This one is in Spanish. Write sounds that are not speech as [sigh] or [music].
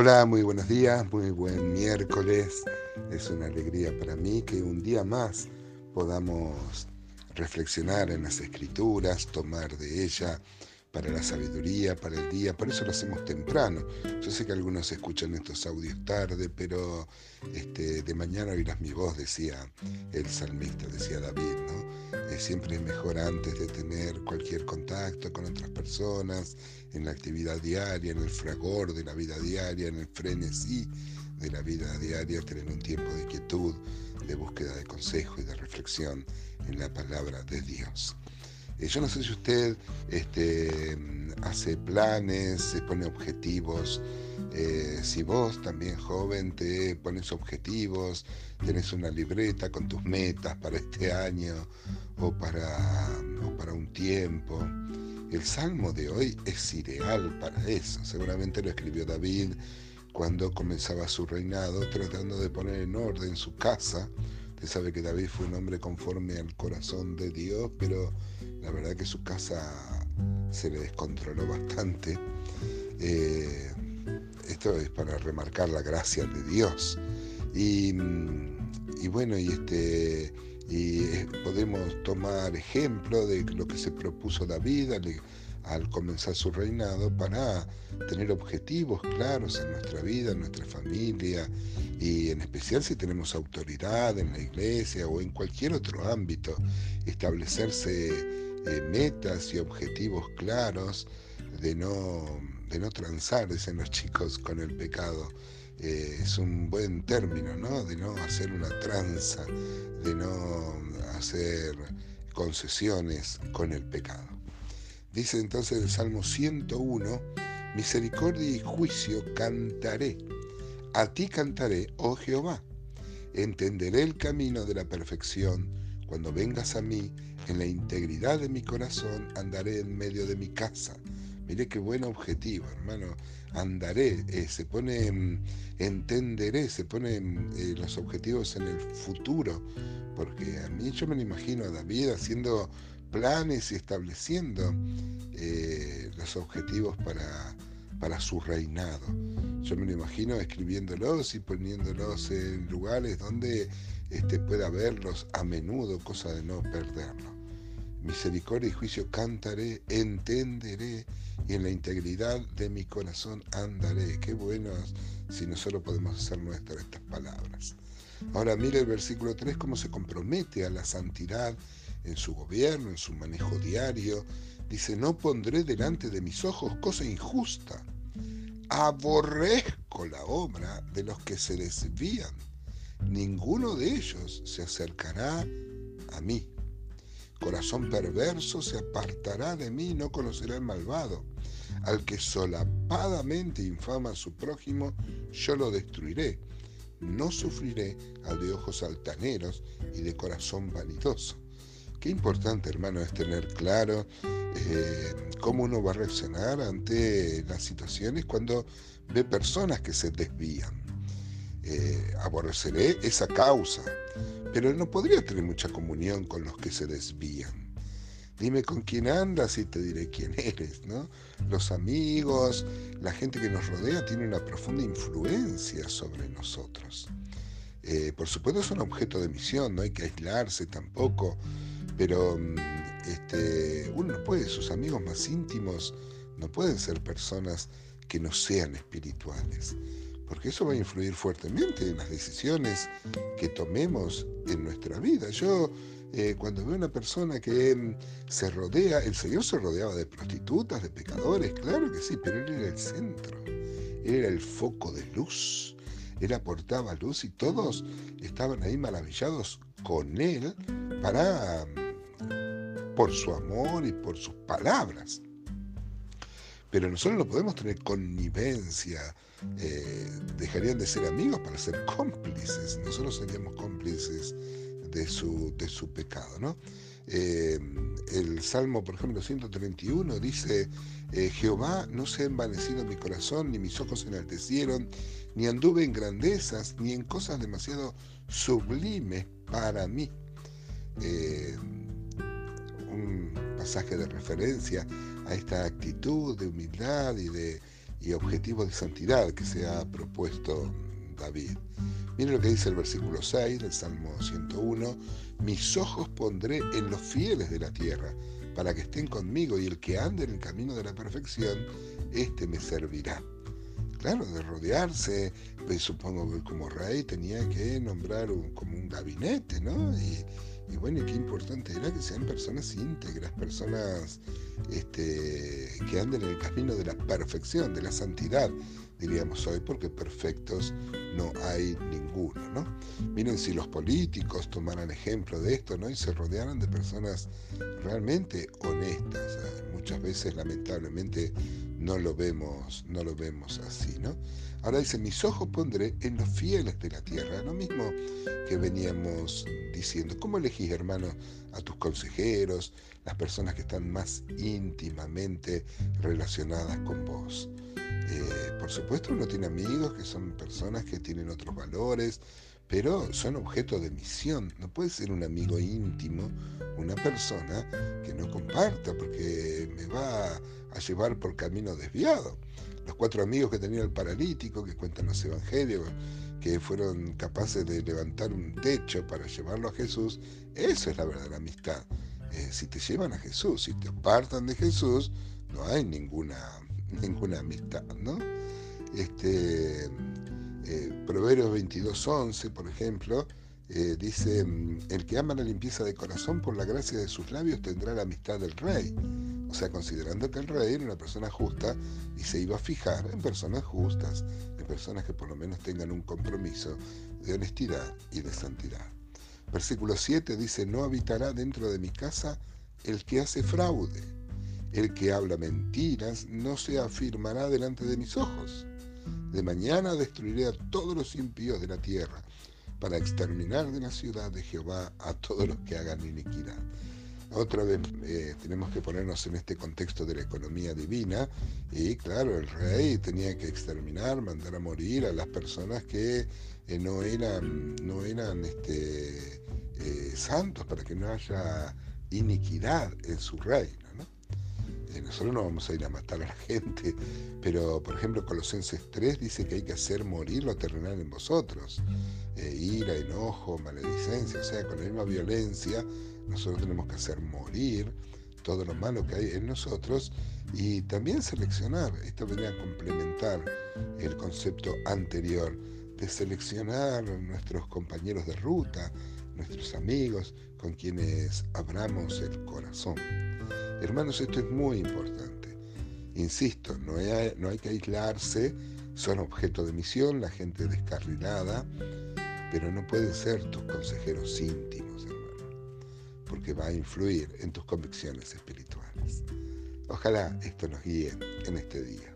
Hola, muy buenos días, muy buen miércoles. Es una alegría para mí que un día más podamos reflexionar en las escrituras, tomar de ella para la sabiduría, para el día. Por eso lo hacemos temprano. Yo sé que algunos escuchan estos audios tarde, pero este, de mañana oirás mi voz, decía el salmista, decía David, ¿no? Eh, siempre es mejor antes de tener cualquier contacto con otras personas, en la actividad diaria, en el fragor de la vida diaria, en el frenesí de la vida diaria, tener un tiempo de quietud, de búsqueda de consejo y de reflexión en la palabra de Dios. Eh, yo no sé si usted este, hace planes, se pone objetivos, eh, si vos también joven te pones objetivos, tienes una libreta con tus metas para este año o para, o para un tiempo. El salmo de hoy es ideal para eso. Seguramente lo escribió David cuando comenzaba su reinado, tratando de poner en orden su casa. Usted sabe que David fue un hombre conforme al corazón de Dios, pero la verdad que su casa se le descontroló bastante. Eh, esto es para remarcar la gracia de Dios. Y, bueno, y este y eh, podemos tomar ejemplo de lo que se propuso David al, comenzar su reinado para tener objetivos claros en nuestra vida, en nuestra familia y en especial si tenemos autoridad en la iglesia o en cualquier otro ámbito, establecerse eh, metas y objetivos claros, de no, de no transar, dicen los chicos, con el pecado. Eh, es un buen término, ¿no? De no hacer una tranza, de no hacer concesiones con el pecado. Dice entonces el Salmo 101, misericordia y juicio cantaré. A ti cantaré, oh Jehová. Entenderé el camino de la perfección cuando vengas a mí, en la integridad de mi corazón, andaré en medio de mi casa. Mire qué buen objetivo, hermano. Andaré, eh, se pone, entenderé, se ponen eh, los objetivos en el futuro, porque a mí yo me lo imagino a David haciendo planes y estableciendo eh, los objetivos para, para su reinado. Yo me lo imagino escribiéndolos y poniéndolos en lugares donde este, pueda verlos a menudo, cosa de no perderlo. Misericordia y juicio cantaré, entenderé y en la integridad de mi corazón andaré. Qué bueno si nosotros podemos hacer nuestras estas palabras. Ahora mire el versículo 3 cómo se compromete a la santidad en su gobierno, en su manejo diario. Dice, no pondré delante de mis ojos cosa injusta. Aborrezco la obra de los que se desvían ninguno de ellos se acercará a mí. Corazón perverso se apartará de mí, no conocerá el malvado. Al que solapadamente infama a su prójimo, yo lo destruiré. No sufriré al de ojos altaneros y de corazón vanidoso. Qué importante, hermano, es tener claro eh, cómo uno va a reaccionar ante las situaciones cuando ve personas que se desvían eh, aborreceré esa causa, pero no podría tener mucha comunión con los que se desvían. Dime con quién andas y te diré quién eres, ¿no? Los amigos, la gente que nos rodea tiene una profunda influencia sobre nosotros. Eh, por supuesto es un objeto de misión, no hay que aislarse tampoco, pero mm, este, uno no puede, sus amigos más íntimos no pueden ser personas que no sean espirituales porque eso va a influir fuertemente en las decisiones que tomemos en nuestra vida. Yo eh, cuando veo una persona que mm, se rodea, el Señor se rodeaba de prostitutas, de pecadores, claro que sí, pero Él era el centro, Él era el foco de luz, Él aportaba luz y todos estaban ahí maravillados con Él para, mm, por su amor y por sus palabras. Pero nosotros no podemos tener connivencia, eh, dejarían de ser amigos para ser cómplices. Nosotros seríamos cómplices de su, de su pecado. ¿no? Eh, el Salmo, por ejemplo, 131 dice, eh, Jehová no se ha envanecido mi corazón, ni mis ojos se enaltecieron, ni anduve en grandezas, ni en cosas demasiado sublimes para mí. Pasaje de referencia a esta actitud de humildad y de y objetivos de santidad que se ha propuesto David. Miren lo que dice el versículo 6 del Salmo 101, mis ojos pondré en los fieles de la tierra, para que estén conmigo y el que ande en el camino de la perfección, éste me servirá. Claro, de rodearse, pues supongo que como rey tenía que nombrar como un gabinete, ¿no? Y, y bueno, qué importante era que sean personas íntegras, personas este, que anden en el camino de la perfección, de la santidad, diríamos hoy, porque perfectos no hay ninguno, ¿no? Miren si los políticos tomaran ejemplo de esto, ¿no? Y se rodearan de personas realmente honestas. Muchas veces, lamentablemente, no lo vemos, no lo vemos así, ¿no? Ahora dice, mis ojos pondré en los fieles de la tierra, lo mismo que veníamos diciendo. ¿Cómo elegís, hermano, a tus consejeros, las personas que están más íntimamente relacionadas con vos? Eh, por supuesto uno tiene amigos que son personas que tienen otros valores, pero son objeto de misión. No puede ser un amigo íntimo, una persona que no comparta, porque me va a llevar por camino desviado. Los cuatro amigos que tenía el paralítico, que cuentan los evangelios, que fueron capaces de levantar un techo para llevarlo a Jesús, eso es la verdadera amistad. Eh, si te llevan a Jesús, si te apartan de Jesús, no hay ninguna, [laughs] ninguna amistad, ¿no? Este, eh, Proverbios 22.11, por ejemplo, eh, dice, el que ama la limpieza de corazón por la gracia de sus labios tendrá la amistad del rey. O sea, considerando que el rey era una persona justa y se iba a fijar en personas justas, en personas que por lo menos tengan un compromiso de honestidad y de santidad. Versículo 7 dice, no habitará dentro de mi casa el que hace fraude, el que habla mentiras no se afirmará delante de mis ojos. De mañana destruiré a todos los impíos de la tierra, para exterminar de la ciudad de Jehová a todos los que hagan iniquidad. Otra vez eh, tenemos que ponernos en este contexto de la economía divina y claro, el rey tenía que exterminar, mandar a morir a las personas que eh, no eran, no eran este, eh, santos para que no haya iniquidad en su reino. Nosotros no vamos a ir a matar a la [laughs] gente, pero por ejemplo Colosenses 3 dice que hay que hacer morir lo terrenal en vosotros. Ira, enojo, maledicencia, o sea, con la misma violencia, nosotros tenemos que hacer morir todo lo malo que hay en nosotros y también seleccionar. Esto venía a complementar el concepto anterior de seleccionar nuestros compañeros de ruta, nuestros amigos con quienes abramos el corazón. Hermanos, esto es muy importante. Insisto, no hay, no hay que aislarse, son objeto de misión, la gente descarrilada, pero no pueden ser tus consejeros íntimos, porque va a influir en tus convicciones espirituales. Ojalá esto nos guíe en este día.